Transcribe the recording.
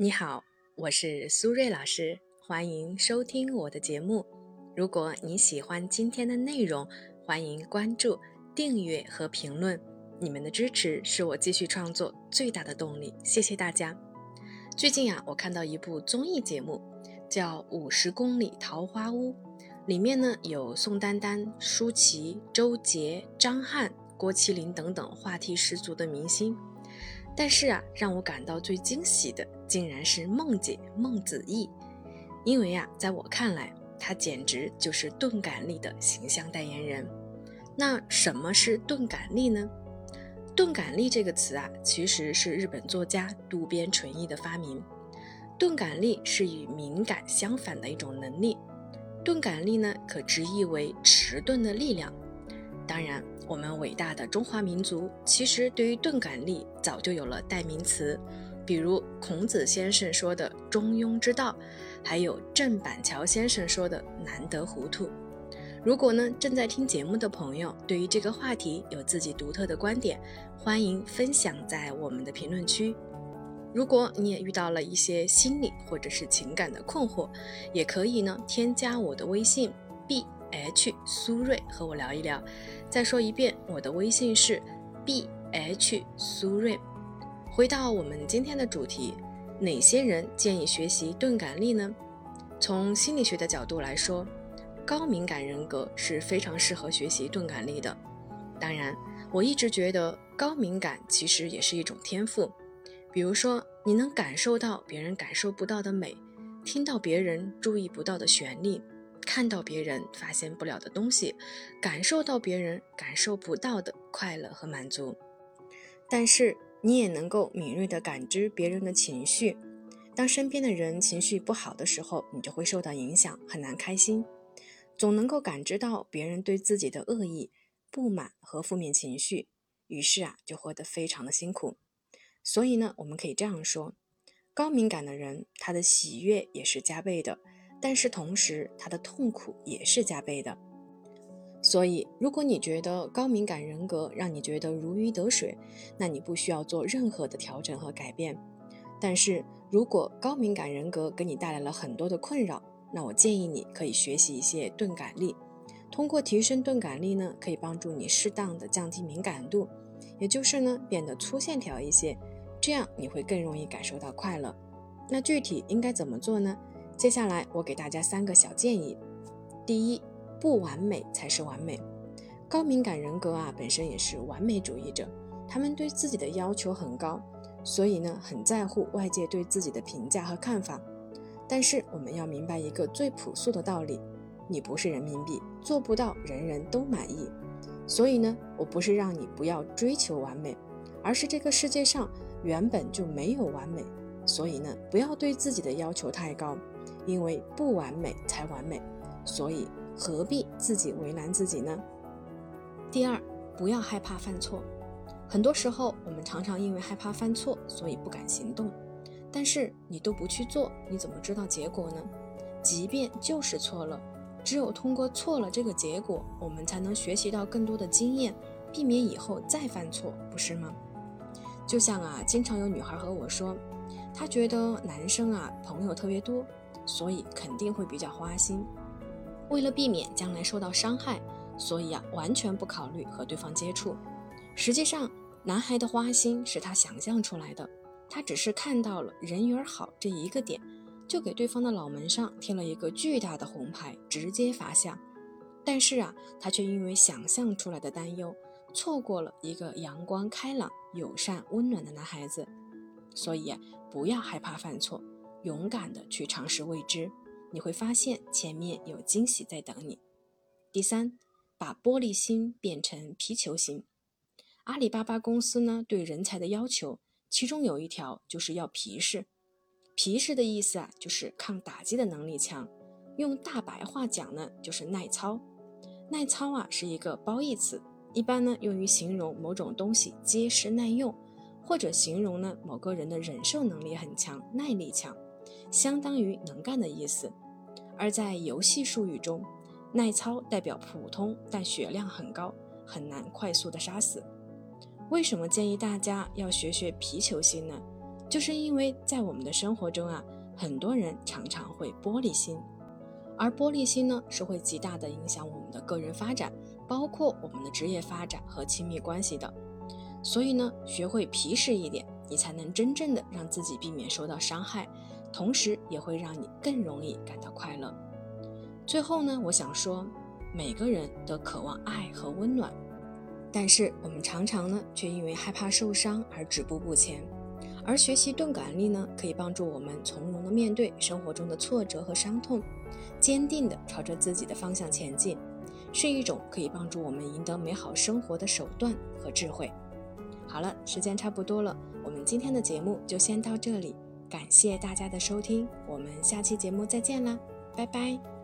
你好，我是苏瑞老师，欢迎收听我的节目。如果你喜欢今天的内容，欢迎关注、订阅和评论。你们的支持是我继续创作最大的动力，谢谢大家。最近啊，我看到一部综艺节目，叫《五十公里桃花坞》，里面呢有宋丹丹、舒淇、周杰、张翰、郭麒麟等等话题十足的明星。但是啊，让我感到最惊喜的，竟然是孟姐孟子义，因为啊，在我看来，她简直就是钝感力的形象代言人。那什么是钝感力呢？钝感力这个词啊，其实是日本作家渡边淳一的发明。钝感力是与敏感相反的一种能力。钝感力呢，可直译为迟钝的力量。当然。我们伟大的中华民族其实对于钝感力早就有了代名词，比如孔子先生说的中庸之道，还有郑板桥先生说的难得糊涂。如果呢正在听节目的朋友对于这个话题有自己独特的观点，欢迎分享在我们的评论区。如果你也遇到了一些心理或者是情感的困惑，也可以呢添加我的微信 b。h 苏瑞和我聊一聊。再说一遍，我的微信是 b h 苏瑞。回到我们今天的主题，哪些人建议学习钝感力呢？从心理学的角度来说，高敏感人格是非常适合学习钝感力的。当然，我一直觉得高敏感其实也是一种天赋。比如说，你能感受到别人感受不到的美，听到别人注意不到的旋律。看到别人发现不了的东西，感受到别人感受不到的快乐和满足，但是你也能够敏锐地感知别人的情绪。当身边的人情绪不好的时候，你就会受到影响，很难开心。总能够感知到别人对自己的恶意、不满和负面情绪，于是啊，就活得非常的辛苦。所以呢，我们可以这样说：高敏感的人，他的喜悦也是加倍的。但是同时，他的痛苦也是加倍的。所以，如果你觉得高敏感人格让你觉得如鱼得水，那你不需要做任何的调整和改变。但是如果高敏感人格给你带来了很多的困扰，那我建议你可以学习一些钝感力。通过提升钝感力呢，可以帮助你适当的降低敏感度，也就是呢变得粗线条一些，这样你会更容易感受到快乐。那具体应该怎么做呢？接下来我给大家三个小建议。第一，不完美才是完美。高敏感人格啊，本身也是完美主义者，他们对自己的要求很高，所以呢，很在乎外界对自己的评价和看法。但是我们要明白一个最朴素的道理：你不是人民币，做不到人人都满意。所以呢，我不是让你不要追求完美，而是这个世界上原本就没有完美，所以呢，不要对自己的要求太高。因为不完美才完美，所以何必自己为难自己呢？第二，不要害怕犯错。很多时候，我们常常因为害怕犯错，所以不敢行动。但是你都不去做，你怎么知道结果呢？即便就是错了，只有通过错了这个结果，我们才能学习到更多的经验，避免以后再犯错，不是吗？就像啊，经常有女孩和我说，她觉得男生啊朋友特别多。所以肯定会比较花心，为了避免将来受到伤害，所以啊完全不考虑和对方接触。实际上，男孩的花心是他想象出来的，他只是看到了人缘好这一个点，就给对方的脑门上贴了一个巨大的红牌，直接罚下。但是啊，他却因为想象出来的担忧，错过了一个阳光开朗、友善、温暖的男孩子。所以不要害怕犯错。勇敢的去尝试未知，你会发现前面有惊喜在等你。第三，把玻璃心变成皮球心。阿里巴巴公司呢对人才的要求，其中有一条就是要皮实。皮实的意思啊，就是抗打击的能力强。用大白话讲呢，就是耐操。耐操啊是一个褒义词，一般呢用于形容某种东西结实耐用，或者形容呢某个人的忍受能力很强，耐力强。相当于能干的意思，而在游戏术语中，耐操代表普通但血量很高，很难快速的杀死。为什么建议大家要学学皮球心呢？就是因为在我们的生活中啊，很多人常常会玻璃心，而玻璃心呢是会极大的影响我们的个人发展，包括我们的职业发展和亲密关系的。所以呢，学会皮实一点，你才能真正的让自己避免受到伤害，同时也会让你更容易感到快乐。最后呢，我想说，每个人都渴望爱和温暖，但是我们常常呢，却因为害怕受伤而止步不前。而学习钝感力呢，可以帮助我们从容的面对生活中的挫折和伤痛，坚定的朝着自己的方向前进，是一种可以帮助我们赢得美好生活的手段和智慧。好了，时间差不多了，我们今天的节目就先到这里，感谢大家的收听，我们下期节目再见啦，拜拜。